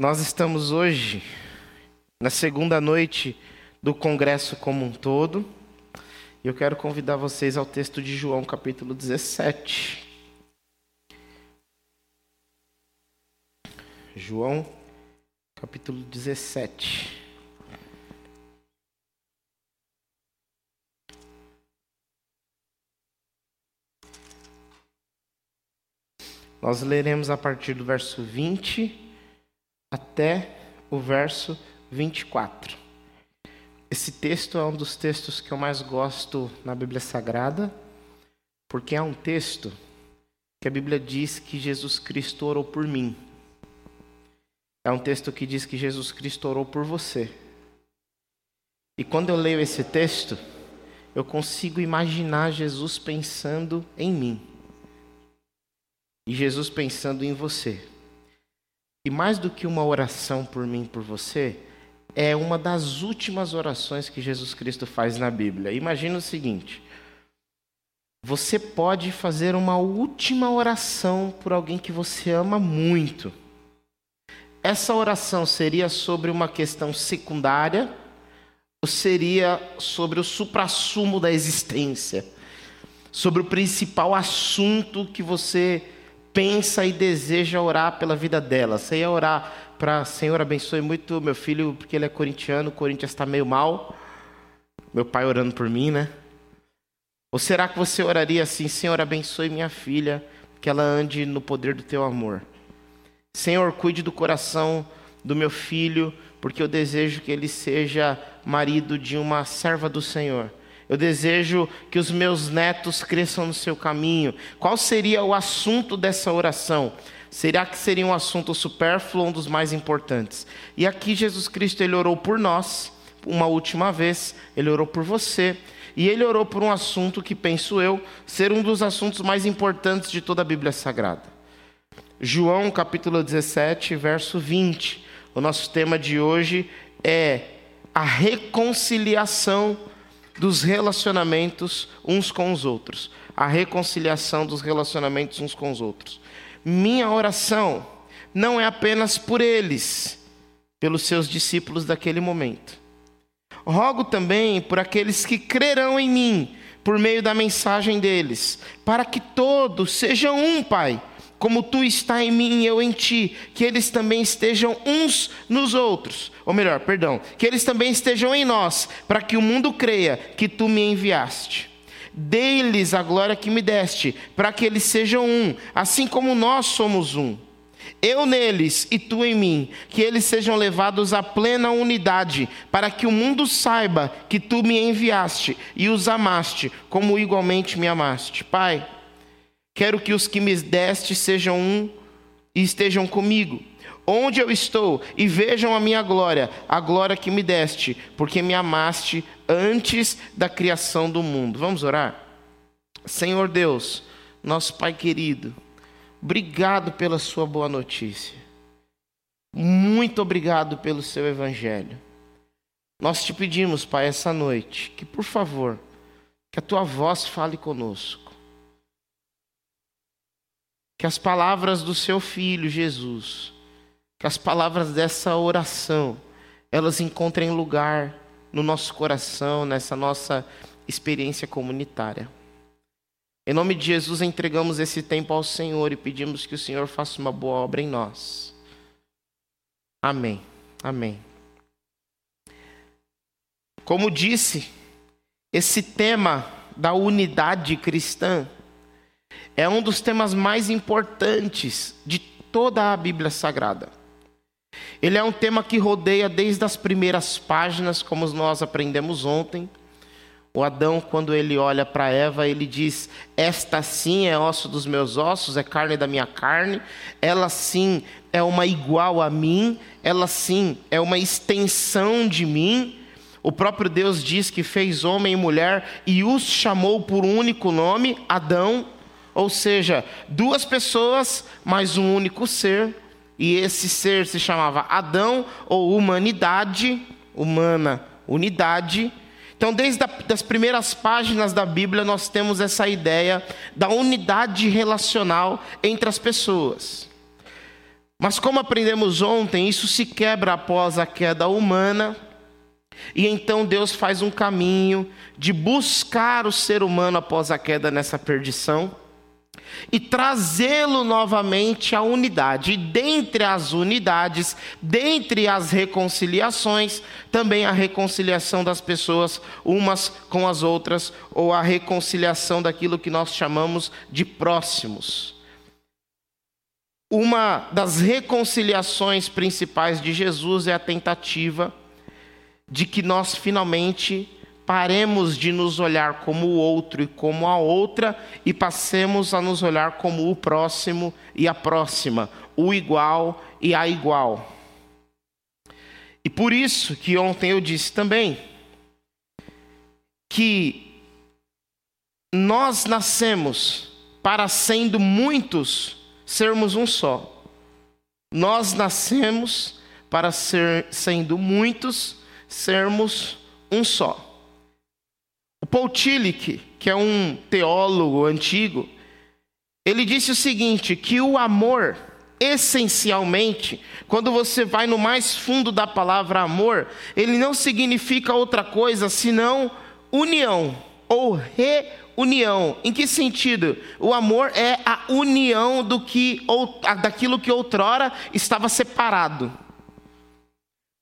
Nós estamos hoje na segunda noite do congresso como um todo. E eu quero convidar vocês ao texto de João, capítulo 17. João, capítulo 17. Nós leremos a partir do verso 20 até o verso 24. Esse texto é um dos textos que eu mais gosto na Bíblia Sagrada, porque é um texto que a Bíblia diz que Jesus Cristo orou por mim. É um texto que diz que Jesus Cristo orou por você. E quando eu leio esse texto, eu consigo imaginar Jesus pensando em mim. E Jesus pensando em você. E mais do que uma oração por mim, por você, é uma das últimas orações que Jesus Cristo faz na Bíblia. Imagina o seguinte: você pode fazer uma última oração por alguém que você ama muito. Essa oração seria sobre uma questão secundária ou seria sobre o suprassumo da existência? Sobre o principal assunto que você pensa e deseja orar pela vida dela. Você ia orar para Senhor abençoe muito meu filho, porque ele é corintiano, o Corinthians está meio mal. Meu pai orando por mim, né? Ou será que você oraria assim, Senhor abençoe minha filha, que ela ande no poder do teu amor? Senhor, cuide do coração do meu filho, porque eu desejo que ele seja marido de uma serva do Senhor. Eu desejo que os meus netos cresçam no seu caminho. Qual seria o assunto dessa oração? Será que seria um assunto supérfluo ou um dos mais importantes? E aqui Jesus Cristo ele orou por nós, uma última vez, ele orou por você, e ele orou por um assunto que penso eu ser um dos assuntos mais importantes de toda a Bíblia Sagrada. João capítulo 17, verso 20. O nosso tema de hoje é a reconciliação dos relacionamentos uns com os outros, a reconciliação dos relacionamentos uns com os outros. Minha oração não é apenas por eles, pelos seus discípulos daquele momento. Rogo também por aqueles que crerão em mim, por meio da mensagem deles, para que todos sejam um, Pai como tu está em mim e eu em ti, que eles também estejam uns nos outros, ou melhor, perdão, que eles também estejam em nós, para que o mundo creia que tu me enviaste. Dê-lhes a glória que me deste, para que eles sejam um, assim como nós somos um. Eu neles e tu em mim, que eles sejam levados à plena unidade, para que o mundo saiba que tu me enviaste e os amaste, como igualmente me amaste. Pai, Quero que os que me deste sejam um e estejam comigo, onde eu estou, e vejam a minha glória, a glória que me deste, porque me amaste antes da criação do mundo. Vamos orar? Senhor Deus, nosso Pai querido, obrigado pela Sua boa notícia. Muito obrigado pelo seu evangelho. Nós te pedimos, Pai, essa noite, que por favor, que a tua voz fale conosco que as palavras do seu filho Jesus, que as palavras dessa oração, elas encontrem lugar no nosso coração, nessa nossa experiência comunitária. Em nome de Jesus, entregamos esse tempo ao Senhor e pedimos que o Senhor faça uma boa obra em nós. Amém. Amém. Como disse, esse tema da unidade cristã é um dos temas mais importantes de toda a Bíblia Sagrada. Ele é um tema que rodeia desde as primeiras páginas, como nós aprendemos ontem. O Adão, quando ele olha para Eva, ele diz: Esta sim é osso dos meus ossos, é carne da minha carne. Ela sim é uma igual a mim, ela sim é uma extensão de mim. O próprio Deus diz que fez homem e mulher e os chamou por um único nome, Adão. Ou seja, duas pessoas, mas um único ser. E esse ser se chamava Adão ou humanidade, humana, unidade. Então, desde as primeiras páginas da Bíblia, nós temos essa ideia da unidade relacional entre as pessoas. Mas como aprendemos ontem, isso se quebra após a queda humana, e então Deus faz um caminho de buscar o ser humano após a queda nessa perdição e trazê-lo novamente à unidade. E dentre as unidades, dentre as reconciliações, também a reconciliação das pessoas umas com as outras, ou a reconciliação daquilo que nós chamamos de próximos. Uma das reconciliações principais de Jesus é a tentativa de que nós finalmente paremos de nos olhar como o outro e como a outra e passemos a nos olhar como o próximo e a próxima, o igual e a igual. E por isso que ontem eu disse também que nós nascemos para sendo muitos sermos um só. Nós nascemos para ser sendo muitos sermos um só. Paul Tillich, que é um teólogo antigo, ele disse o seguinte: que o amor, essencialmente, quando você vai no mais fundo da palavra amor, ele não significa outra coisa senão união ou reunião. Em que sentido? O amor é a união do que ou daquilo que outrora estava separado.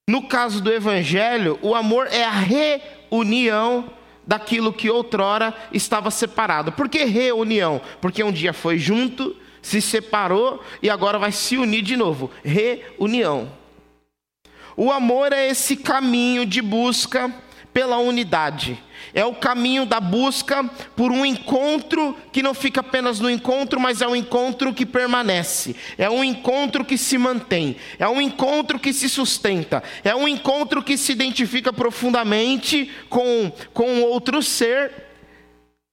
No caso do evangelho, o amor é a reunião daquilo que outrora estava separado. Por que reunião? Porque um dia foi junto, se separou e agora vai se unir de novo. Reunião. O amor é esse caminho de busca pela unidade é o caminho da busca por um encontro que não fica apenas no encontro, mas é um encontro que permanece, é um encontro que se mantém, é um encontro que se sustenta, é um encontro que se identifica profundamente com, com outro ser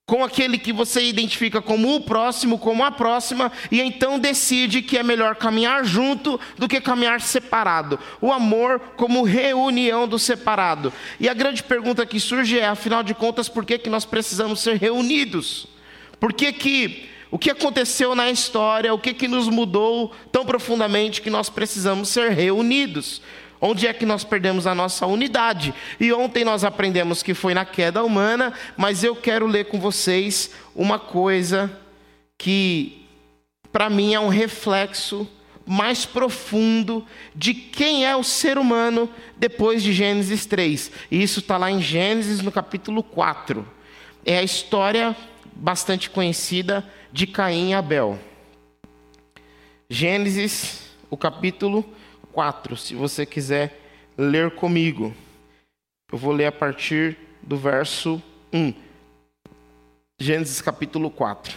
com aquele que você identifica como o próximo, como a próxima, e então decide que é melhor caminhar junto do que caminhar separado. O amor como reunião do separado. E a grande pergunta que surge é, afinal de contas, por que, que nós precisamos ser reunidos? Por que, que o que aconteceu na história, o que, que nos mudou tão profundamente que nós precisamos ser reunidos? Onde é que nós perdemos a nossa unidade? E ontem nós aprendemos que foi na queda humana, mas eu quero ler com vocês uma coisa que, para mim, é um reflexo mais profundo de quem é o ser humano depois de Gênesis 3. E isso está lá em Gênesis, no capítulo 4. É a história bastante conhecida de Caim e Abel. Gênesis, o capítulo 4, se você quiser ler comigo. Eu vou ler a partir do verso 1. Gênesis capítulo 4.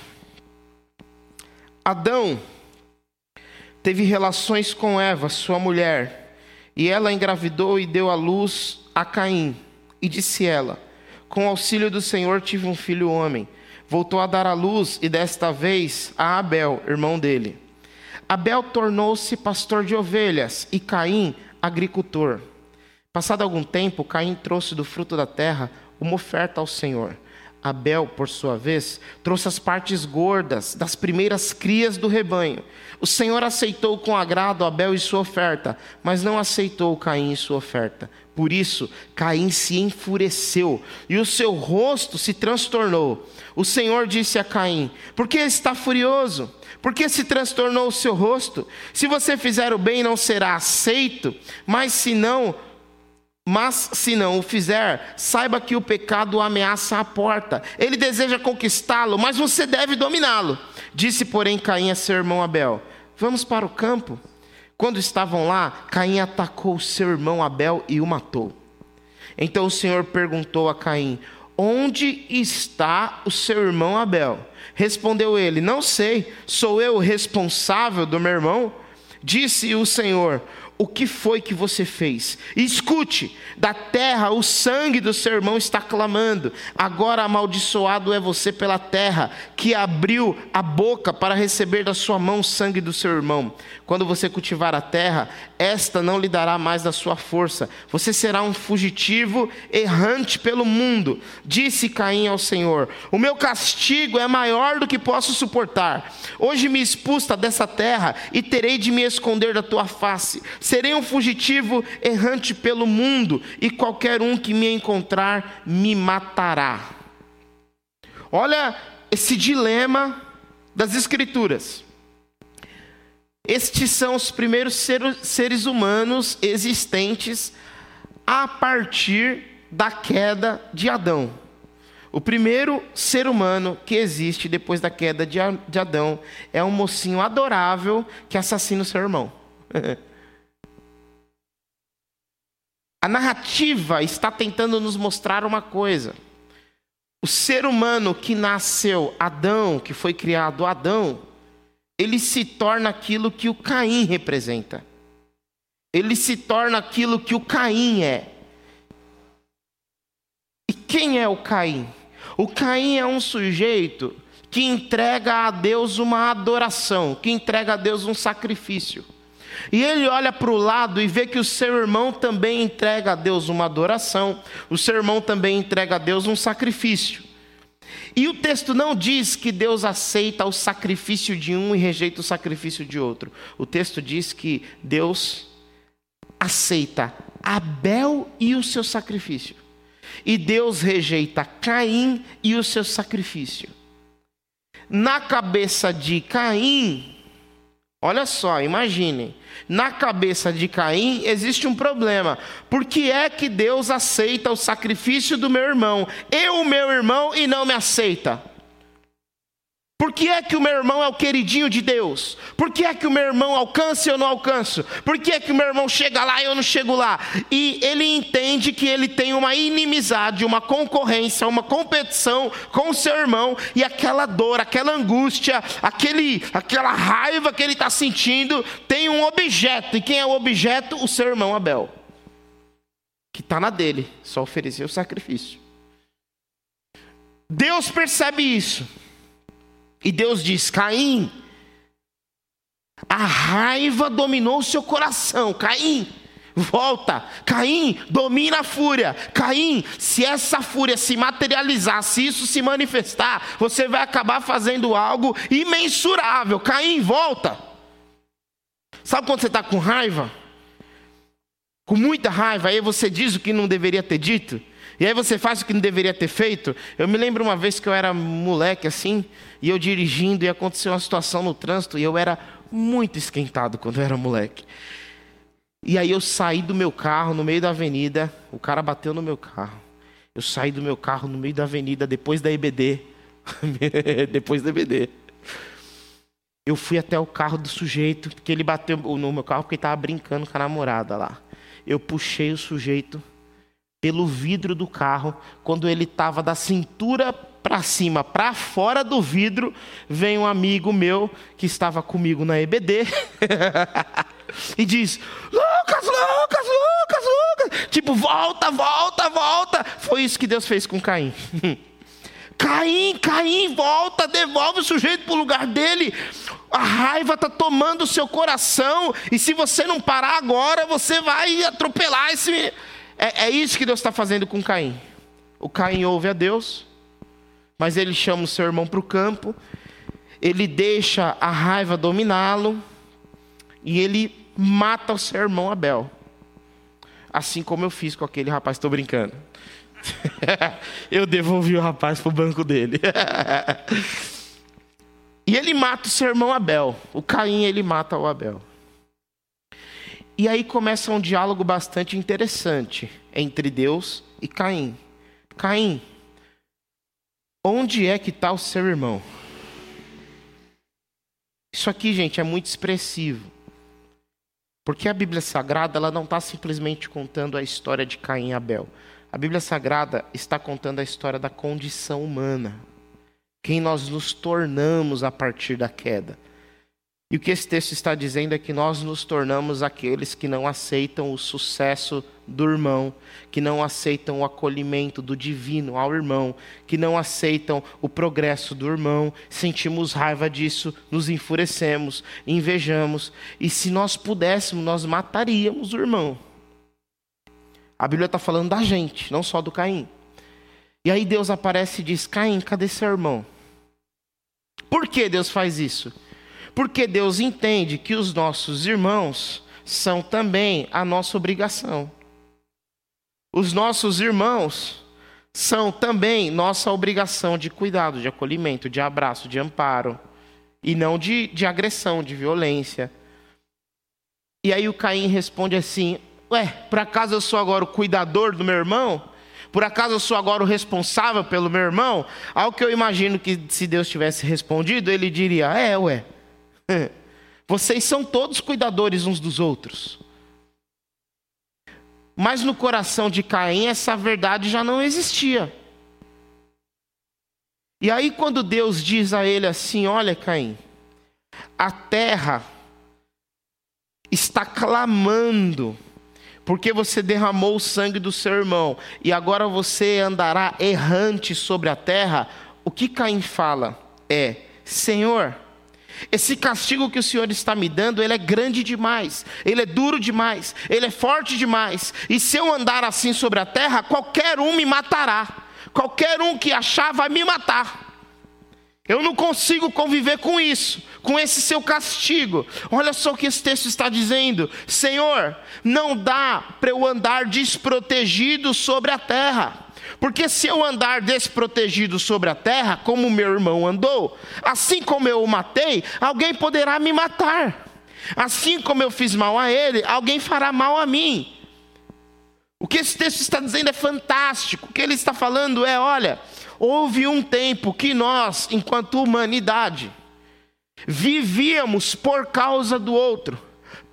Adão teve relações com Eva, sua mulher, e ela engravidou e deu à luz a Caim. E disse ela: Com auxílio do Senhor tive um filho homem. Voltou a dar à luz, e desta vez a Abel, irmão dele. Abel tornou-se pastor de ovelhas e Caim, agricultor. Passado algum tempo, Caim trouxe do fruto da terra uma oferta ao Senhor. Abel, por sua vez, trouxe as partes gordas das primeiras crias do rebanho. O Senhor aceitou com agrado Abel e sua oferta, mas não aceitou Caim e sua oferta. Por isso, Caim se enfureceu e o seu rosto se transtornou. O Senhor disse a Caim: Por que está furioso? Por que se transtornou o seu rosto? Se você fizer o bem, não será aceito, mas se não, mas se não o fizer, saiba que o pecado ameaça a porta. Ele deseja conquistá-lo, mas você deve dominá-lo. Disse, porém, Caim a seu irmão Abel: Vamos para o campo. Quando estavam lá, Caim atacou seu irmão Abel e o matou. Então o Senhor perguntou a Caim: Onde está o seu irmão Abel? Respondeu ele: Não sei, sou eu o responsável do meu irmão? Disse o Senhor: o que foi que você fez? Escute, da terra o sangue do seu irmão está clamando. Agora amaldiçoado é você pela terra, que abriu a boca para receber da sua mão o sangue do seu irmão. Quando você cultivar a terra, esta não lhe dará mais da sua força. Você será um fugitivo errante pelo mundo. Disse Caim ao Senhor: O meu castigo é maior do que posso suportar. Hoje me expulsa dessa terra e terei de me esconder da tua face. Serei um fugitivo errante pelo mundo, e qualquer um que me encontrar me matará. Olha esse dilema das Escrituras. Estes são os primeiros seres humanos existentes a partir da queda de Adão. O primeiro ser humano que existe depois da queda de Adão é um mocinho adorável que assassina o seu irmão. A narrativa está tentando nos mostrar uma coisa. O ser humano que nasceu Adão, que foi criado Adão, ele se torna aquilo que o Caim representa. Ele se torna aquilo que o Caim é. E quem é o Caim? O Caim é um sujeito que entrega a Deus uma adoração, que entrega a Deus um sacrifício. E ele olha para o lado e vê que o seu irmão também entrega a Deus uma adoração, o seu irmão também entrega a Deus um sacrifício. E o texto não diz que Deus aceita o sacrifício de um e rejeita o sacrifício de outro. O texto diz que Deus aceita Abel e o seu sacrifício. E Deus rejeita Caim e o seu sacrifício. Na cabeça de Caim, olha só, imaginem, na cabeça de Caim existe um problema. Por que é que Deus aceita o sacrifício do meu irmão? Eu, meu irmão, e não me aceita? Por que é que o meu irmão é o queridinho de Deus? Por que é que o meu irmão alcança e eu não alcanço? Por que é que o meu irmão chega lá e eu não chego lá? E ele entende que ele tem uma inimizade, uma concorrência, uma competição com o seu irmão e aquela dor, aquela angústia, aquele, aquela raiva que ele está sentindo tem um objeto. E quem é o objeto? O seu irmão Abel, que está na dele, só oferecer o sacrifício. Deus percebe isso. E Deus diz: Caim, a raiva dominou o seu coração. Caim, volta. Caim, domina a fúria. Caim, se essa fúria se materializar, se isso se manifestar, você vai acabar fazendo algo imensurável. Caim, volta. Sabe quando você está com raiva? Com muita raiva, aí você diz o que não deveria ter dito? E aí você faz o que não deveria ter feito. Eu me lembro uma vez que eu era moleque assim, e eu dirigindo, e aconteceu uma situação no trânsito, e eu era muito esquentado quando eu era moleque. E aí eu saí do meu carro no meio da avenida, o cara bateu no meu carro. Eu saí do meu carro no meio da avenida, depois da EBD. depois da EBD. Eu fui até o carro do sujeito, porque ele bateu no meu carro porque ele estava brincando com a namorada lá. Eu puxei o sujeito pelo vidro do carro, quando ele estava da cintura para cima, para fora do vidro, vem um amigo meu que estava comigo na EBD e diz: Lucas, Lucas, Lucas, Lucas. Tipo, volta, volta, volta. Foi isso que Deus fez com Caim. Caim, Caim, volta, devolve o sujeito para o lugar dele. A raiva está tomando o seu coração, e se você não parar agora, você vai atropelar esse. É, é isso que Deus está fazendo com Caim. O Caim ouve a Deus, mas ele chama o seu irmão para o campo, ele deixa a raiva dominá-lo, e ele mata o seu irmão Abel. Assim como eu fiz com aquele rapaz, estou brincando. eu devolvi o rapaz para o banco dele. e ele mata o seu irmão Abel. O Caim, ele mata o Abel. E aí começa um diálogo bastante interessante entre Deus e Caim. Caim, onde é que está o seu irmão? Isso aqui, gente, é muito expressivo. Porque a Bíblia Sagrada ela não está simplesmente contando a história de Caim e Abel. A Bíblia Sagrada está contando a história da condição humana. Quem nós nos tornamos a partir da queda. E o que esse texto está dizendo é que nós nos tornamos aqueles que não aceitam o sucesso do irmão, que não aceitam o acolhimento do divino ao irmão, que não aceitam o progresso do irmão, sentimos raiva disso, nos enfurecemos, invejamos, e se nós pudéssemos, nós mataríamos o irmão. A Bíblia está falando da gente, não só do Caim. E aí Deus aparece e diz: Caim, cadê seu irmão? Por que Deus faz isso? Porque Deus entende que os nossos irmãos são também a nossa obrigação. Os nossos irmãos são também nossa obrigação de cuidado, de acolhimento, de abraço, de amparo. E não de, de agressão, de violência. E aí o Caim responde assim: Ué, por acaso eu sou agora o cuidador do meu irmão? Por acaso eu sou agora o responsável pelo meu irmão? Ao que eu imagino que se Deus tivesse respondido, ele diria: É, ué. Vocês são todos cuidadores uns dos outros. Mas no coração de Caim essa verdade já não existia. E aí, quando Deus diz a ele assim: Olha, Caim, a terra está clamando, porque você derramou o sangue do seu irmão, e agora você andará errante sobre a terra. O que Caim fala é: Senhor, esse castigo que o Senhor está me dando, ele é grande demais, ele é duro demais, ele é forte demais. E se eu andar assim sobre a terra, qualquer um me matará. Qualquer um que achar vai me matar. Eu não consigo conviver com isso, com esse seu castigo. Olha só o que esse texto está dizendo: Senhor, não dá para eu andar desprotegido sobre a terra. Porque se eu andar desprotegido sobre a terra, como meu irmão andou, assim como eu o matei, alguém poderá me matar. Assim como eu fiz mal a ele, alguém fará mal a mim. O que esse texto está dizendo é fantástico. O que ele está falando é: olha, houve um tempo que nós, enquanto humanidade, vivíamos por causa do outro,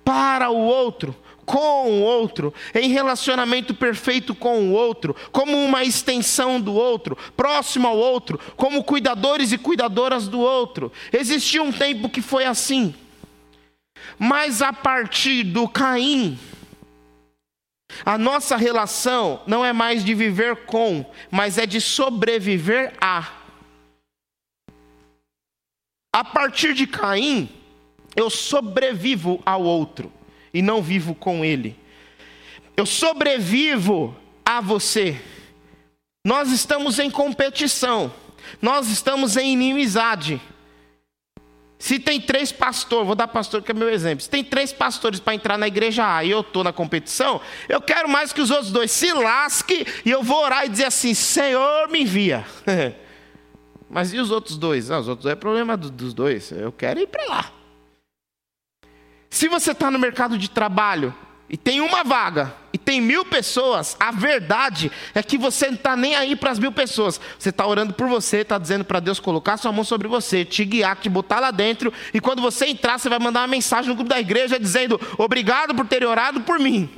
para o outro, com o outro, em relacionamento perfeito com o outro, como uma extensão do outro, próximo ao outro, como cuidadores e cuidadoras do outro. Existia um tempo que foi assim. Mas a partir do Caim, a nossa relação não é mais de viver com, mas é de sobreviver a. A partir de Caim, eu sobrevivo ao outro e não vivo com Ele. Eu sobrevivo a você. Nós estamos em competição, nós estamos em inimizade. Se tem três pastores, vou dar pastor que é meu exemplo. Se tem três pastores para entrar na igreja A e eu estou na competição, eu quero mais que os outros dois se lasque e eu vou orar e dizer assim: Senhor, me envia. Mas e os outros dois? Ah, os outros dois é problema dos dois. Eu quero ir para lá. Se você está no mercado de trabalho e tem uma vaga e tem mil pessoas, a verdade é que você não está nem aí para as mil pessoas. Você está orando por você, está dizendo para Deus colocar sua mão sobre você, te guiar, te botar lá dentro. E quando você entrar, você vai mandar uma mensagem no grupo da igreja dizendo: Obrigado por ter orado por mim.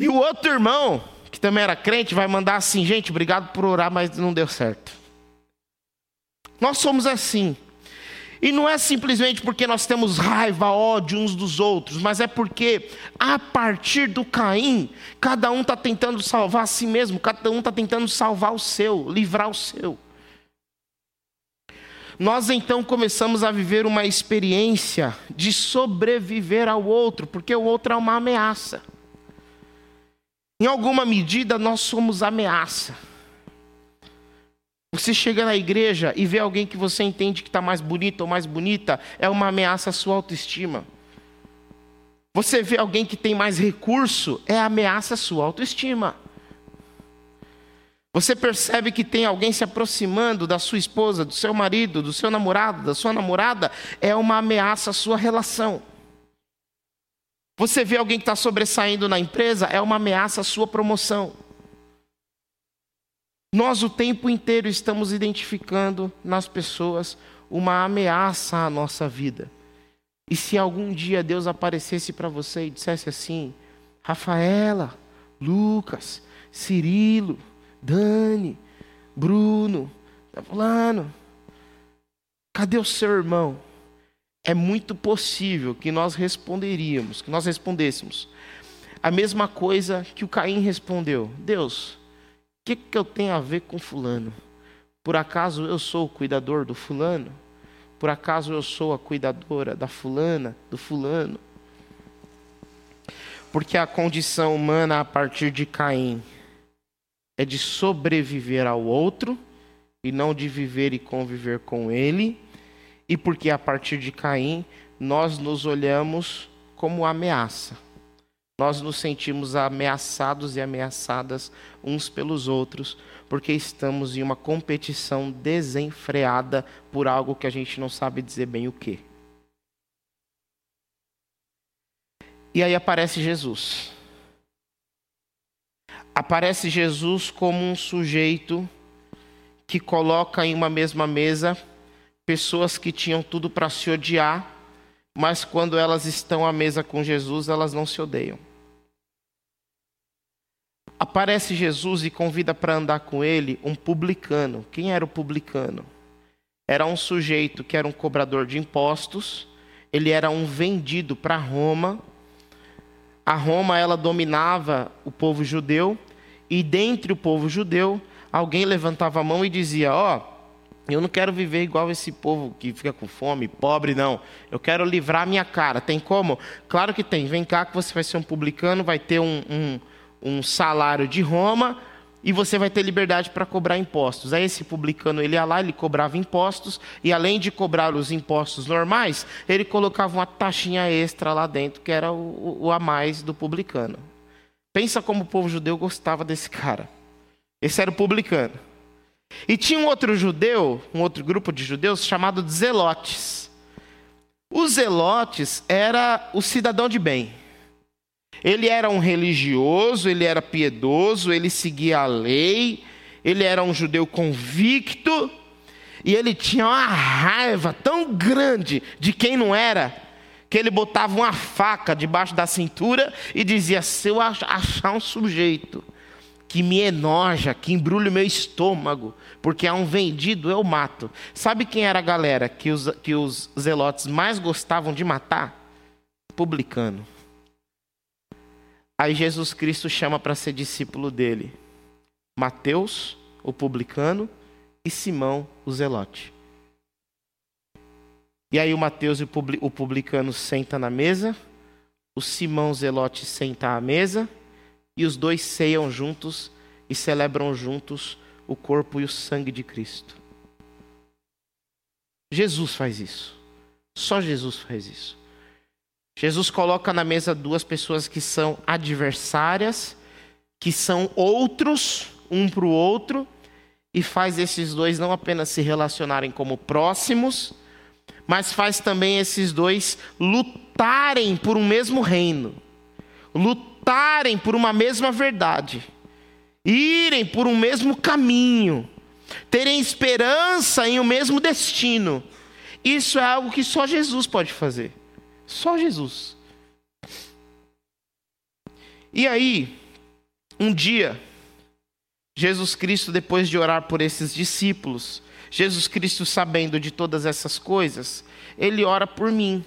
E o outro irmão, que também era crente, vai mandar assim: Gente, obrigado por orar, mas não deu certo. Nós somos assim. E não é simplesmente porque nós temos raiva, ódio uns dos outros, mas é porque a partir do Caim, cada um está tentando salvar a si mesmo, cada um está tentando salvar o seu, livrar o seu. Nós então começamos a viver uma experiência de sobreviver ao outro, porque o outro é uma ameaça. Em alguma medida, nós somos ameaça. Você chega na igreja e vê alguém que você entende que está mais bonito ou mais bonita, é uma ameaça à sua autoestima. Você vê alguém que tem mais recurso, é ameaça à sua autoestima. Você percebe que tem alguém se aproximando da sua esposa, do seu marido, do seu namorado, da sua namorada, é uma ameaça à sua relação. Você vê alguém que está sobressaindo na empresa, é uma ameaça à sua promoção. Nós o tempo inteiro estamos identificando nas pessoas uma ameaça à nossa vida. E se algum dia Deus aparecesse para você e dissesse assim: Rafaela, Lucas, Cirilo, Dani, Bruno, Fulano, cadê o seu irmão? é muito possível que nós responderíamos, que nós respondêssemos a mesma coisa que o Caim respondeu: Deus, que, que eu tenho a ver com Fulano? Por acaso eu sou o cuidador do Fulano? Por acaso eu sou a cuidadora da Fulana, do Fulano? Porque a condição humana a partir de Caim é de sobreviver ao outro e não de viver e conviver com ele, e porque a partir de Caim nós nos olhamos como ameaça. Nós nos sentimos ameaçados e ameaçadas uns pelos outros, porque estamos em uma competição desenfreada por algo que a gente não sabe dizer bem o que. E aí aparece Jesus. Aparece Jesus como um sujeito que coloca em uma mesma mesa pessoas que tinham tudo para se odiar, mas quando elas estão à mesa com Jesus, elas não se odeiam aparece Jesus e convida para andar com ele um publicano. Quem era o publicano? Era um sujeito que era um cobrador de impostos, ele era um vendido para Roma. A Roma ela dominava o povo judeu e dentre o povo judeu, alguém levantava a mão e dizia: "Ó, oh, eu não quero viver igual esse povo que fica com fome, pobre, não. Eu quero livrar minha cara. Tem como? Claro que tem. Vem cá que você vai ser um publicano, vai ter um, um, um salário de Roma e você vai ter liberdade para cobrar impostos. Aí esse publicano ele ia lá, ele cobrava impostos e além de cobrar os impostos normais, ele colocava uma taxinha extra lá dentro que era o, o a mais do publicano. Pensa como o povo judeu gostava desse cara. Esse era o publicano. E tinha um outro judeu, um outro grupo de judeus chamado de zelotes. Os zelotes era o cidadão de bem. Ele era um religioso, ele era piedoso, ele seguia a lei, ele era um judeu convicto, e ele tinha uma raiva tão grande de quem não era, que ele botava uma faca debaixo da cintura e dizia: Se eu achar um sujeito que me enoja, que embrulha o meu estômago, porque é um vendido, eu mato. Sabe quem era a galera que os, que os zelotes mais gostavam de matar? Publicano. Aí Jesus Cristo chama para ser discípulo dele Mateus, o publicano, e Simão, o zelote. E aí o Mateus o publicano senta na mesa, o Simão o zelote senta à mesa, e os dois ceiam juntos e celebram juntos o corpo e o sangue de Cristo. Jesus faz isso. Só Jesus faz isso. Jesus coloca na mesa duas pessoas que são adversárias, que são outros um para o outro, e faz esses dois não apenas se relacionarem como próximos, mas faz também esses dois lutarem por um mesmo reino, lutarem por uma mesma verdade, irem por um mesmo caminho, terem esperança em um mesmo destino. Isso é algo que só Jesus pode fazer. Só Jesus. E aí, um dia, Jesus Cristo, depois de orar por esses discípulos, Jesus Cristo sabendo de todas essas coisas, ele ora por mim.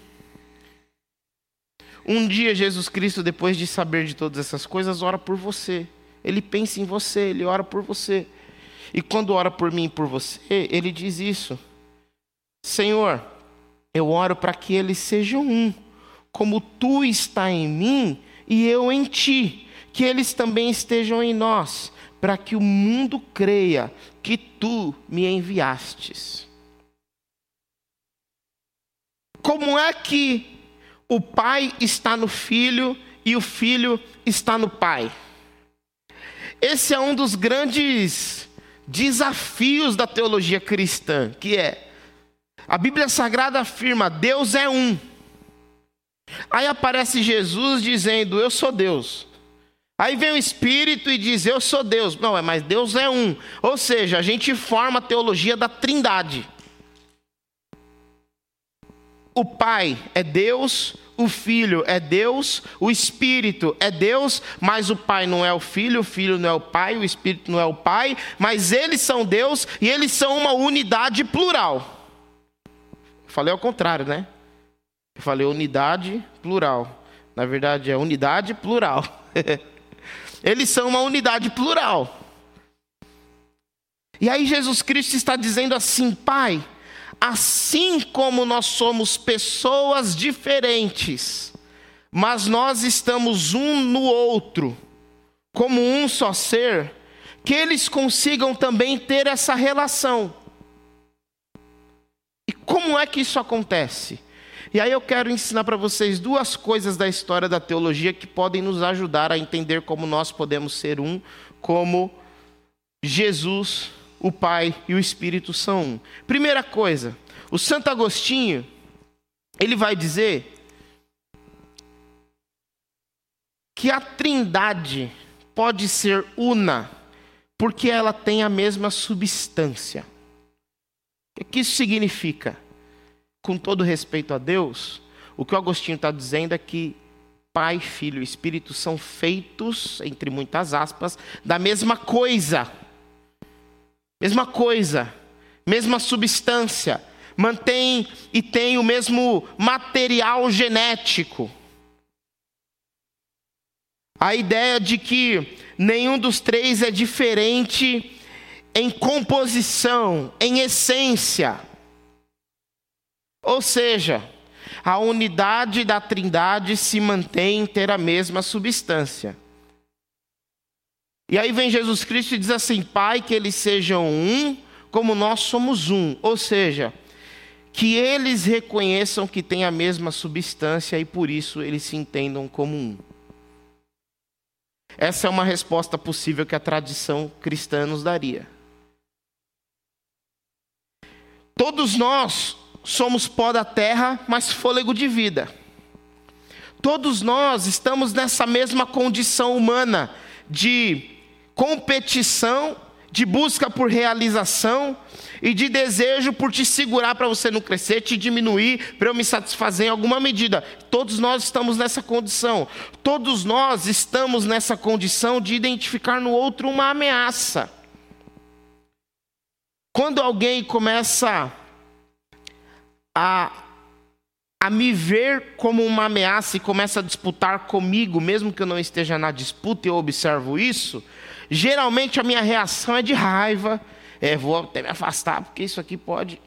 Um dia, Jesus Cristo, depois de saber de todas essas coisas, ora por você. Ele pensa em você, ele ora por você. E quando ora por mim e por você, ele diz isso: Senhor, eu oro para que eles sejam um, como tu está em mim e eu em ti, que eles também estejam em nós, para que o mundo creia que tu me enviastes. Como é que o Pai está no Filho e o Filho está no Pai? Esse é um dos grandes desafios da teologia cristã, que é a Bíblia Sagrada afirma: Deus é um. Aí aparece Jesus dizendo: Eu sou Deus. Aí vem o Espírito e diz: Eu sou Deus. Não, é, mas Deus é um. Ou seja, a gente forma a teologia da trindade. O Pai é Deus, o Filho é Deus, o Espírito é Deus, mas o Pai não é o Filho, o Filho não é o Pai, o Espírito não é o Pai, mas eles são Deus e eles são uma unidade plural. Falei ao contrário, né? Eu falei unidade plural. Na verdade é unidade plural. Eles são uma unidade plural. E aí Jesus Cristo está dizendo assim, Pai, assim como nós somos pessoas diferentes, mas nós estamos um no outro, como um só ser, que eles consigam também ter essa relação. Como é que isso acontece? E aí eu quero ensinar para vocês duas coisas da história da teologia que podem nos ajudar a entender como nós podemos ser um, como Jesus, o Pai e o Espírito são um. Primeira coisa, o Santo Agostinho, ele vai dizer que a Trindade pode ser una porque ela tem a mesma substância. O que isso significa? Com todo respeito a Deus, o que o Agostinho está dizendo é que Pai, Filho e Espírito são feitos, entre muitas aspas, da mesma coisa. Mesma coisa, mesma substância, mantém e tem o mesmo material genético. A ideia de que nenhum dos três é diferente em composição, em essência. Ou seja, a unidade da Trindade se mantém ter a mesma substância. E aí vem Jesus Cristo e diz assim: Pai, que eles sejam um, como nós somos um. Ou seja, que eles reconheçam que têm a mesma substância e por isso eles se entendam como um. Essa é uma resposta possível que a tradição cristã nos daria. Todos nós somos pó da terra, mas fôlego de vida. Todos nós estamos nessa mesma condição humana de competição, de busca por realização e de desejo por te segurar para você não crescer, te diminuir, para eu me satisfazer em alguma medida. Todos nós estamos nessa condição. Todos nós estamos nessa condição de identificar no outro uma ameaça. Quando alguém começa a, a me ver como uma ameaça e começa a disputar comigo, mesmo que eu não esteja na disputa e eu observo isso, geralmente a minha reação é de raiva, é, vou até me afastar, porque isso aqui pode.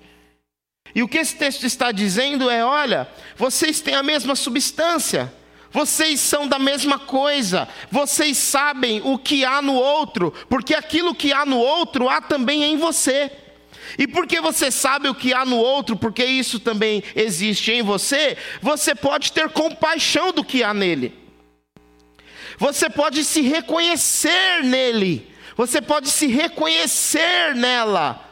E o que esse texto está dizendo é: olha, vocês têm a mesma substância. Vocês são da mesma coisa, vocês sabem o que há no outro, porque aquilo que há no outro há também em você. E porque você sabe o que há no outro, porque isso também existe em você, você pode ter compaixão do que há nele. Você pode se reconhecer nele, você pode se reconhecer nela.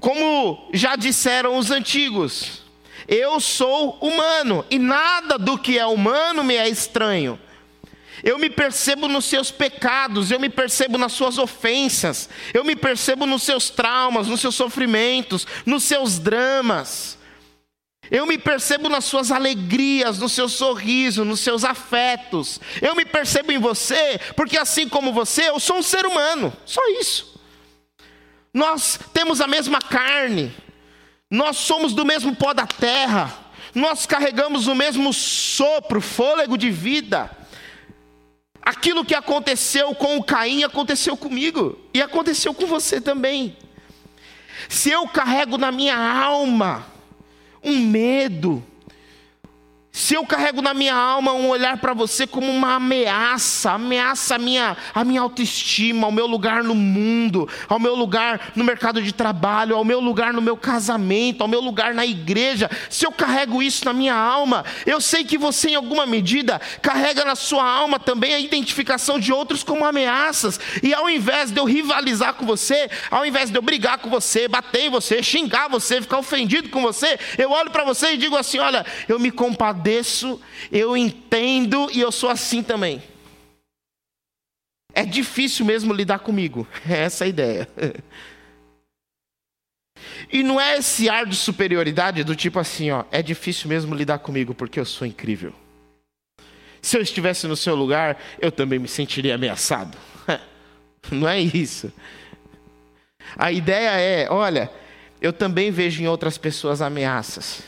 Como já disseram os antigos, eu sou humano e nada do que é humano me é estranho. Eu me percebo nos seus pecados, eu me percebo nas suas ofensas, eu me percebo nos seus traumas, nos seus sofrimentos, nos seus dramas. Eu me percebo nas suas alegrias, no seu sorriso, nos seus afetos. Eu me percebo em você, porque assim como você, eu sou um ser humano. Só isso. Nós temos a mesma carne, nós somos do mesmo pó da terra, nós carregamos o mesmo sopro, fôlego de vida. Aquilo que aconteceu com o Caim aconteceu comigo e aconteceu com você também. Se eu carrego na minha alma um medo, se eu carrego na minha alma um olhar para você como uma ameaça, ameaça a minha, a minha autoestima, ao meu lugar no mundo, ao meu lugar no mercado de trabalho, ao meu lugar no meu casamento, ao meu lugar na igreja, se eu carrego isso na minha alma, eu sei que você, em alguma medida, carrega na sua alma também a identificação de outros como ameaças, e ao invés de eu rivalizar com você, ao invés de eu brigar com você, bater em você, xingar você, ficar ofendido com você, eu olho para você e digo assim: olha, eu me compadeço compadeço, eu entendo e eu sou assim também. É difícil mesmo lidar comigo, é essa a ideia. E não é esse ar de superioridade do tipo assim, ó, é difícil mesmo lidar comigo porque eu sou incrível. Se eu estivesse no seu lugar, eu também me sentiria ameaçado. Não é isso. A ideia é, olha, eu também vejo em outras pessoas ameaças.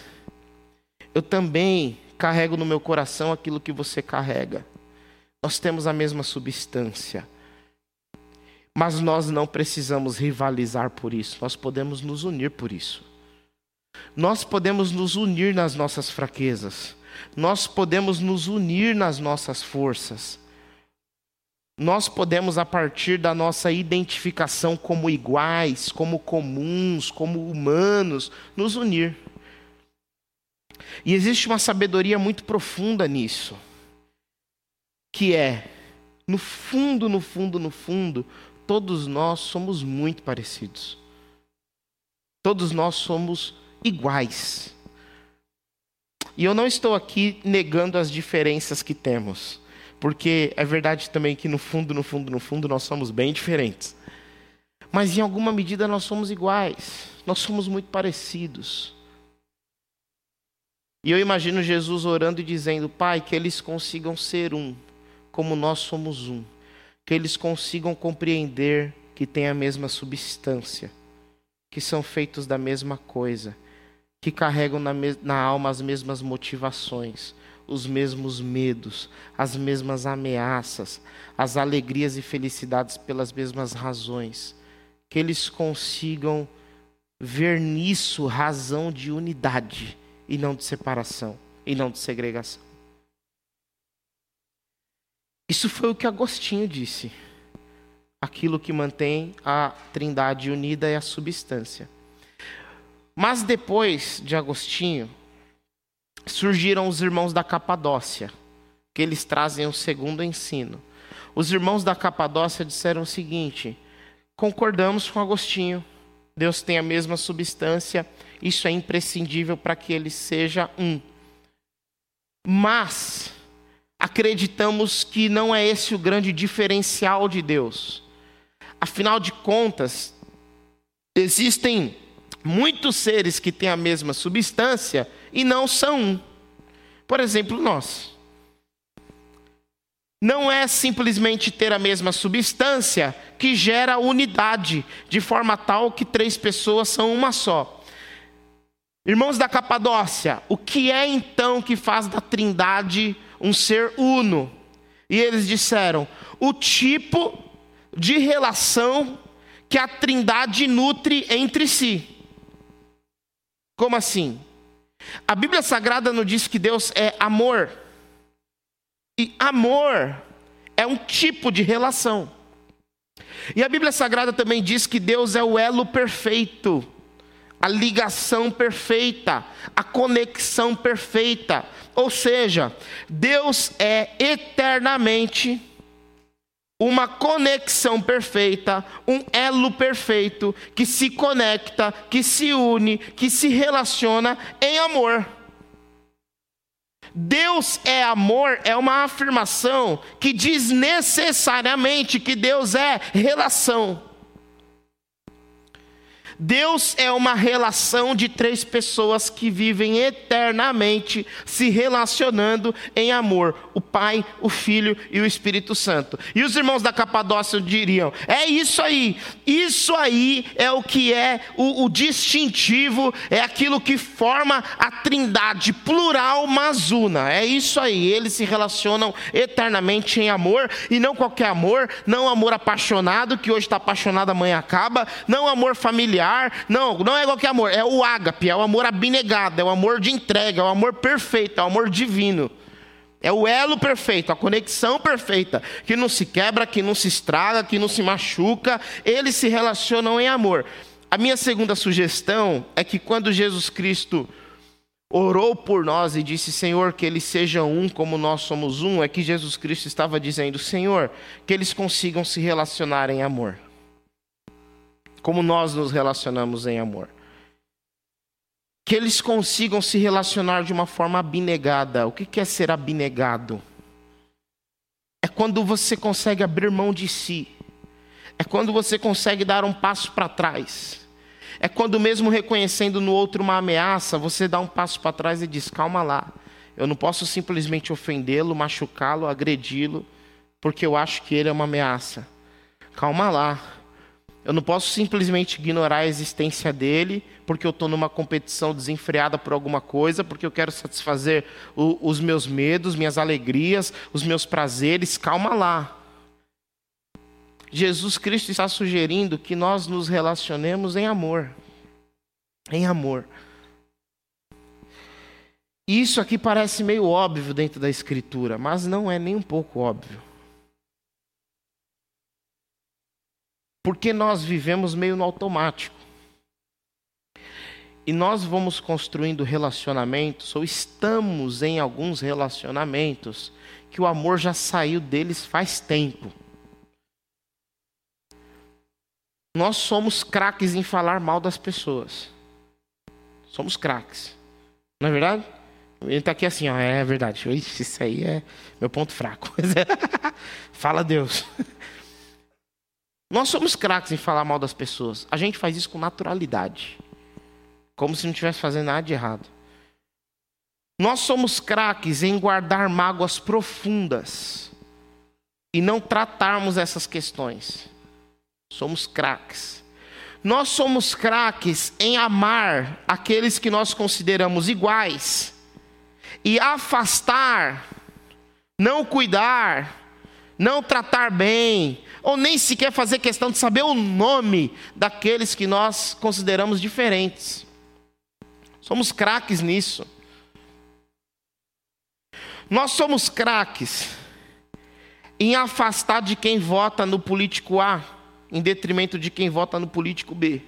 Eu também carrego no meu coração aquilo que você carrega. Nós temos a mesma substância. Mas nós não precisamos rivalizar por isso, nós podemos nos unir por isso. Nós podemos nos unir nas nossas fraquezas, nós podemos nos unir nas nossas forças. Nós podemos, a partir da nossa identificação como iguais, como comuns, como humanos, nos unir. E existe uma sabedoria muito profunda nisso, que é, no fundo, no fundo, no fundo, todos nós somos muito parecidos. Todos nós somos iguais. E eu não estou aqui negando as diferenças que temos, porque é verdade também que no fundo, no fundo, no fundo, nós somos bem diferentes. Mas em alguma medida nós somos iguais, nós somos muito parecidos. E eu imagino Jesus orando e dizendo: Pai, que eles consigam ser um, como nós somos um. Que eles consigam compreender que têm a mesma substância, que são feitos da mesma coisa, que carregam na, na alma as mesmas motivações, os mesmos medos, as mesmas ameaças, as alegrias e felicidades pelas mesmas razões, que eles consigam ver nisso razão de unidade e não de separação e não de segregação. Isso foi o que Agostinho disse. Aquilo que mantém a trindade unida é a substância. Mas depois de Agostinho, surgiram os irmãos da Capadócia, que eles trazem o segundo ensino. Os irmãos da Capadócia disseram o seguinte: concordamos com Agostinho, Deus tem a mesma substância, isso é imprescindível para que ele seja um. Mas acreditamos que não é esse o grande diferencial de Deus. Afinal de contas, existem muitos seres que têm a mesma substância e não são um. Por exemplo, nós. Não é simplesmente ter a mesma substância que gera unidade, de forma tal que três pessoas são uma só. Irmãos da Capadócia, o que é então que faz da Trindade um ser uno. E eles disseram: o tipo de relação que a Trindade nutre entre si. Como assim? A Bíblia Sagrada nos diz que Deus é amor. E amor é um tipo de relação. E a Bíblia Sagrada também diz que Deus é o elo perfeito a ligação perfeita, a conexão perfeita. Ou seja, Deus é eternamente uma conexão perfeita, um elo perfeito que se conecta, que se une, que se relaciona em amor. Deus é amor é uma afirmação que diz necessariamente que Deus é relação. Deus é uma relação de três pessoas que vivem eternamente se relacionando em amor: o Pai, o Filho e o Espírito Santo. E os irmãos da Capadócia diriam: é isso aí, isso aí é o que é o, o distintivo, é aquilo que forma a trindade plural, mas una. É isso aí, eles se relacionam eternamente em amor e não qualquer amor, não amor apaixonado, que hoje está apaixonado, amanhã acaba, não amor familiar não, não é qualquer amor, é o ágape, é o amor abnegado, é o amor de entrega, é o amor perfeito, é o amor divino. É o elo perfeito, a conexão perfeita, que não se quebra, que não se estraga, que não se machuca, eles se relacionam em amor. A minha segunda sugestão é que quando Jesus Cristo orou por nós e disse, Senhor, que eles sejam um como nós somos um, é que Jesus Cristo estava dizendo, Senhor, que eles consigam se relacionar em amor como nós nos relacionamos em amor. Que eles consigam se relacionar de uma forma abnegada. O que é ser abnegado? É quando você consegue abrir mão de si. É quando você consegue dar um passo para trás. É quando, mesmo reconhecendo no outro uma ameaça, você dá um passo para trás e diz: calma lá. Eu não posso simplesmente ofendê-lo, machucá-lo, agredi-lo, porque eu acho que ele é uma ameaça. Calma lá. Eu não posso simplesmente ignorar a existência dele, porque eu estou numa competição desenfreada por alguma coisa, porque eu quero satisfazer o, os meus medos, minhas alegrias, os meus prazeres. Calma lá. Jesus Cristo está sugerindo que nós nos relacionemos em amor. Em amor. Isso aqui parece meio óbvio dentro da Escritura, mas não é nem um pouco óbvio. Porque nós vivemos meio no automático. E nós vamos construindo relacionamentos, ou estamos em alguns relacionamentos, que o amor já saiu deles faz tempo. Nós somos craques em falar mal das pessoas. Somos craques. Não é verdade? Ele está aqui assim, ó, é verdade. Isso aí é meu ponto fraco. Fala Deus. Nós somos craques em falar mal das pessoas. A gente faz isso com naturalidade. Como se não estivesse fazendo nada de errado. Nós somos craques em guardar mágoas profundas e não tratarmos essas questões. Somos craques. Nós somos craques em amar aqueles que nós consideramos iguais e afastar, não cuidar, não tratar bem, ou nem sequer fazer questão de saber o nome daqueles que nós consideramos diferentes. Somos craques nisso. Nós somos craques em afastar de quem vota no político A, em detrimento de quem vota no político B.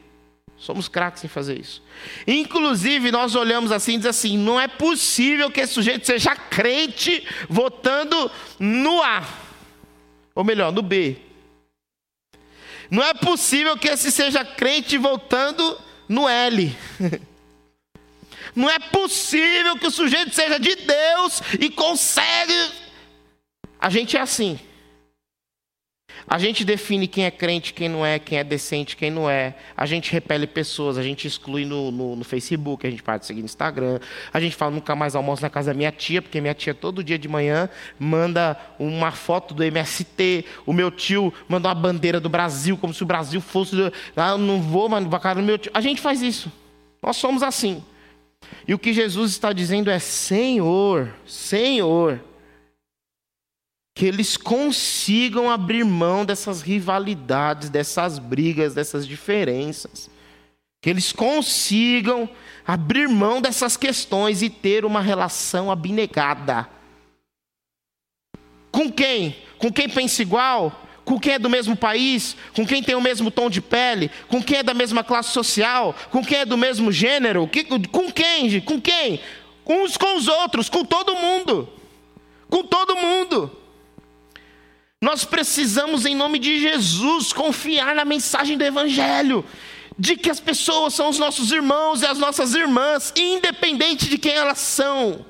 Somos craques em fazer isso. Inclusive, nós olhamos assim e diz assim: não é possível que esse sujeito seja crente votando no A. Ou melhor, no B. Não é possível que esse seja crente voltando no L. Não é possível que o sujeito seja de Deus e consegue. A gente é assim. A gente define quem é crente, quem não é, quem é decente, quem não é. A gente repele pessoas, a gente exclui no, no, no Facebook, a gente para de seguir no Instagram. A gente fala nunca mais almoço na casa da minha tia, porque minha tia todo dia de manhã manda uma foto do MST. O meu tio manda uma bandeira do Brasil, como se o Brasil fosse. Ah, eu não vou, mas no cara do meu tio. A gente faz isso. Nós somos assim. E o que Jesus está dizendo é: Senhor, Senhor que eles consigam abrir mão dessas rivalidades, dessas brigas, dessas diferenças. Que eles consigam abrir mão dessas questões e ter uma relação abnegada. Com quem? Com quem pensa igual? Com quem é do mesmo país? Com quem tem o mesmo tom de pele? Com quem é da mesma classe social? Com quem é do mesmo gênero? Com quem? Com quem? Uns com os outros, com todo mundo. Com todo mundo. Nós precisamos, em nome de Jesus, confiar na mensagem do Evangelho, de que as pessoas são os nossos irmãos e as nossas irmãs, independente de quem elas são.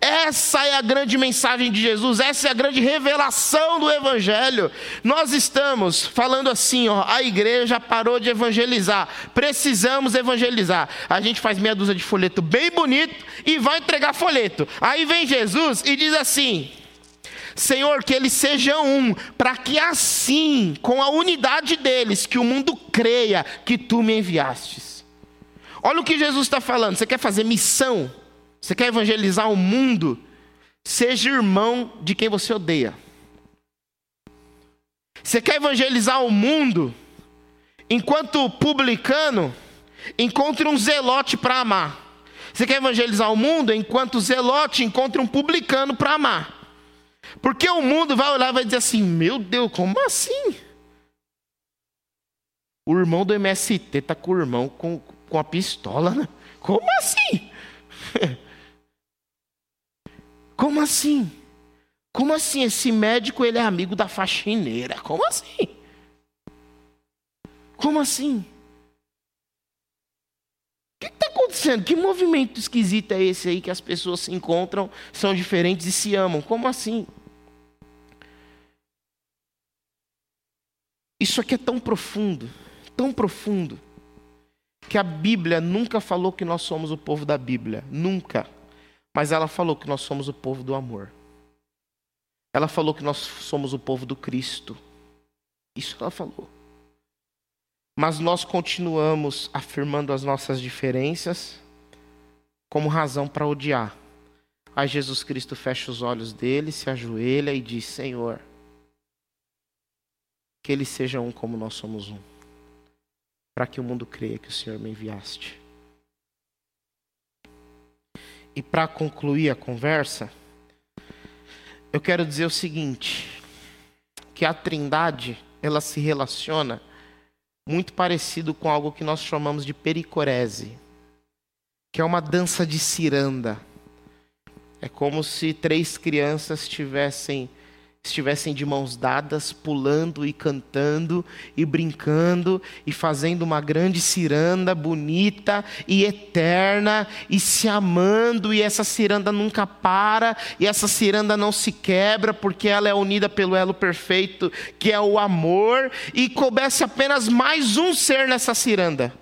Essa é a grande mensagem de Jesus, essa é a grande revelação do Evangelho. Nós estamos falando assim, ó, a igreja parou de evangelizar, precisamos evangelizar. A gente faz meia dúzia de folheto bem bonito e vai entregar folheto. Aí vem Jesus e diz assim: Senhor, que eles sejam um, para que assim, com a unidade deles, que o mundo creia que tu me enviastes. Olha o que Jesus está falando. Você quer fazer missão? Você quer evangelizar o mundo? Seja irmão de quem você odeia. Você quer evangelizar o mundo? Enquanto publicano, encontre um zelote para amar. Você quer evangelizar o mundo? Enquanto zelote, encontre um publicano para amar. Porque o mundo vai olhar e vai dizer assim: Meu Deus, como assim? O irmão do MST está com o irmão com, com a pistola, né? Como assim? Como assim? Como assim? Esse médico ele é amigo da faxineira? Como assim? Como assim? O que está acontecendo? Que movimento esquisito é esse aí que as pessoas se encontram, são diferentes e se amam? Como assim? Isso aqui é tão profundo, tão profundo, que a Bíblia nunca falou que nós somos o povo da Bíblia, nunca. Mas ela falou que nós somos o povo do amor. Ela falou que nós somos o povo do Cristo. Isso ela falou. mas nós continuamos afirmando as nossas diferenças como razão para odiar. Aí Jesus Cristo fecha os olhos dele, se ajoelha e diz: Senhor, que eles sejam um como nós somos um, para que o mundo creia que o Senhor me enviaste. E para concluir a conversa, eu quero dizer o seguinte: que a Trindade ela se relaciona muito parecido com algo que nós chamamos de pericorese, que é uma dança de ciranda. É como se três crianças tivessem estivessem de mãos dadas, pulando e cantando e brincando e fazendo uma grande ciranda bonita e eterna e se amando, e essa ciranda nunca para, e essa ciranda não se quebra, porque ela é unida pelo elo perfeito, que é o amor, e coubesse apenas mais um ser nessa ciranda.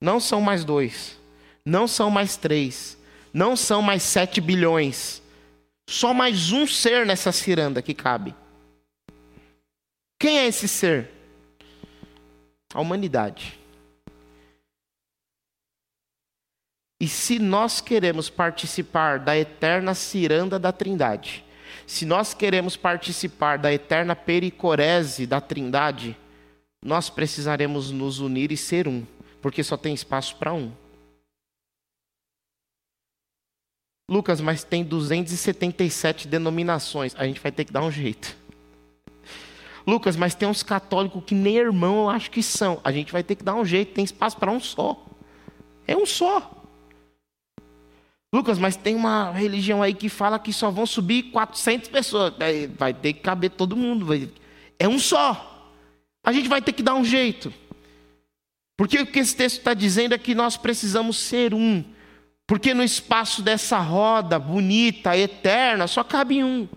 Não são mais dois, não são mais três, não são mais sete bilhões só mais um ser nessa ciranda que cabe. Quem é esse ser? A humanidade. E se nós queremos participar da eterna ciranda da Trindade, se nós queremos participar da eterna pericorese da Trindade, nós precisaremos nos unir e ser um, porque só tem espaço para um. Lucas, mas tem 277 denominações. A gente vai ter que dar um jeito. Lucas, mas tem uns católicos que nem irmão eu acho que são. A gente vai ter que dar um jeito. Tem espaço para um só. É um só. Lucas, mas tem uma religião aí que fala que só vão subir 400 pessoas. Vai ter que caber todo mundo. É um só. A gente vai ter que dar um jeito. Porque o que esse texto está dizendo é que nós precisamos ser um. Porque no espaço dessa roda bonita, eterna, só cabe um.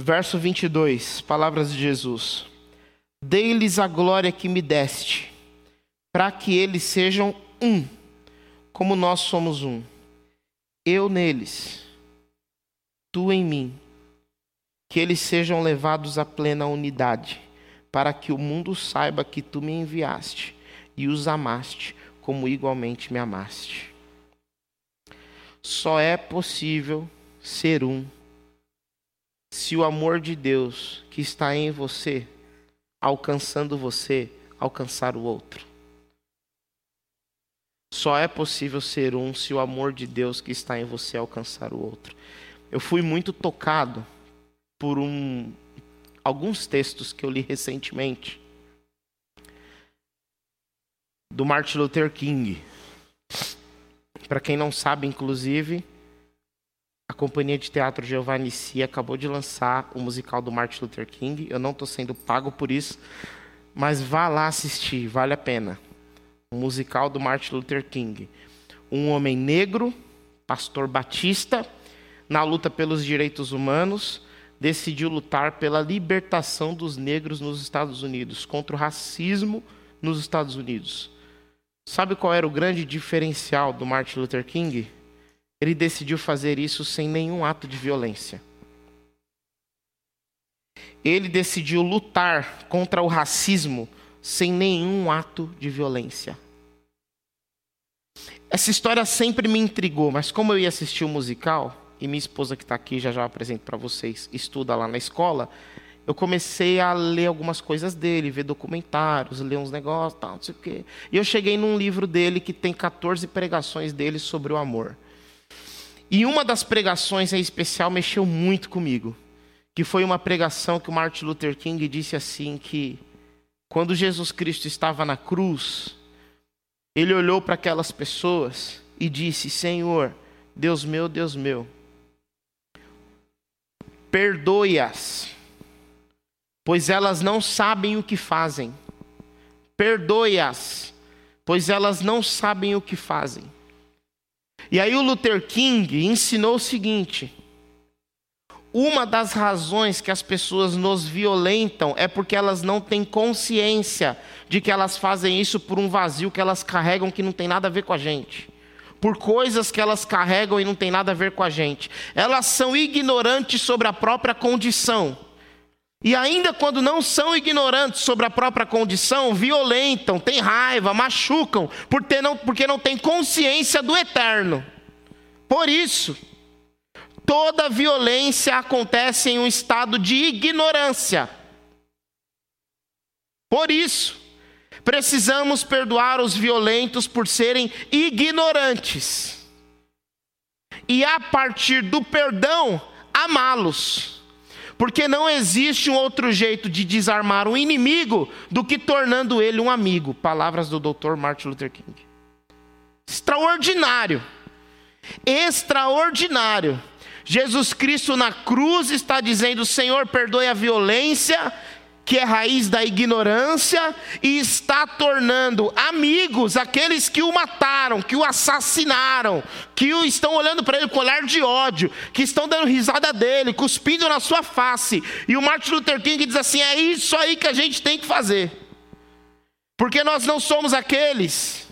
Verso 22, palavras de Jesus. Dei-lhes a glória que me deste, para que eles sejam um, como nós somos um. Eu neles, tu em mim, que eles sejam levados à plena unidade para que o mundo saiba que tu me enviaste e os amaste como igualmente me amaste. Só é possível ser um se o amor de Deus que está em você, alcançando você, alcançar o outro. Só é possível ser um se o amor de Deus que está em você alcançar o outro. Eu fui muito tocado por um alguns textos que eu li recentemente do Martin Luther King. Para quem não sabe, inclusive, a Companhia de Teatro Giovanni Si acabou de lançar o musical do Martin Luther King. Eu não estou sendo pago por isso, mas vá lá assistir, vale a pena. O musical do Martin Luther King. Um homem negro, pastor batista, na luta pelos direitos humanos, decidiu lutar pela libertação dos negros nos Estados Unidos, contra o racismo nos Estados Unidos. Sabe qual era o grande diferencial do Martin Luther King? Ele decidiu fazer isso sem nenhum ato de violência. Ele decidiu lutar contra o racismo sem nenhum ato de violência. Essa história sempre me intrigou, mas como eu ia assistir o musical, e minha esposa que está aqui, já já apresento para vocês, estuda lá na escola, eu comecei a ler algumas coisas dele, ver documentários, ler uns negócios, tal, não sei o quê. E eu cheguei num livro dele que tem 14 pregações dele sobre o amor. E uma das pregações em especial mexeu muito comigo, que foi uma pregação que o Martin Luther King disse assim que quando Jesus Cristo estava na cruz, ele olhou para aquelas pessoas e disse: Senhor, Deus meu, Deus meu, perdoe-as, pois elas não sabem o que fazem. Perdoe-as, pois elas não sabem o que fazem. E aí o Luther King ensinou o seguinte: uma das razões que as pessoas nos violentam é porque elas não têm consciência de que elas fazem isso por um vazio que elas carregam que não tem nada a ver com a gente. Por coisas que elas carregam e não tem nada a ver com a gente. Elas são ignorantes sobre a própria condição. E ainda quando não são ignorantes sobre a própria condição, violentam, têm raiva, machucam, por ter não, porque não têm consciência do eterno. Por isso, toda violência acontece em um estado de ignorância. Por isso, precisamos perdoar os violentos por serem ignorantes. E a partir do perdão, amá-los. Porque não existe um outro jeito de desarmar um inimigo do que tornando ele um amigo. Palavras do Dr. Martin Luther King. Extraordinário. Extraordinário. Jesus Cristo na cruz está dizendo: Senhor, perdoe a violência que é raiz da ignorância, e está tornando amigos aqueles que o mataram, que o assassinaram, que o estão olhando para ele com olhar de ódio, que estão dando risada dele, cuspindo na sua face. E o Martin Luther King diz assim: é isso aí que a gente tem que fazer, porque nós não somos aqueles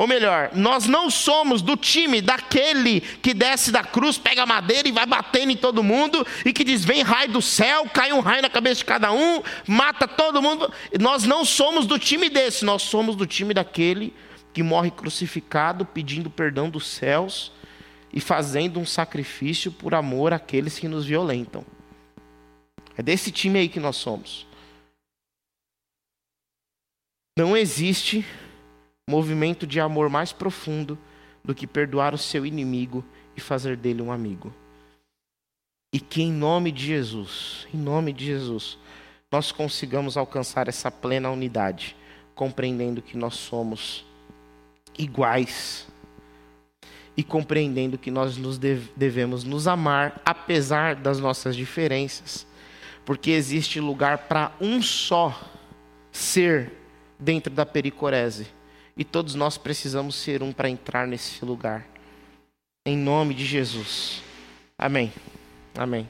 ou melhor, nós não somos do time daquele que desce da cruz, pega madeira e vai batendo em todo mundo e que diz: vem raio do céu, cai um raio na cabeça de cada um, mata todo mundo. Nós não somos do time desse, nós somos do time daquele que morre crucificado, pedindo perdão dos céus e fazendo um sacrifício por amor àqueles que nos violentam. É desse time aí que nós somos. Não existe movimento de amor mais profundo do que perdoar o seu inimigo e fazer dele um amigo. E que em nome de Jesus, em nome de Jesus, nós consigamos alcançar essa plena unidade, compreendendo que nós somos iguais e compreendendo que nós nos devemos nos amar apesar das nossas diferenças, porque existe lugar para um só ser dentro da pericorese e todos nós precisamos ser um para entrar nesse lugar. Em nome de Jesus. Amém. Amém.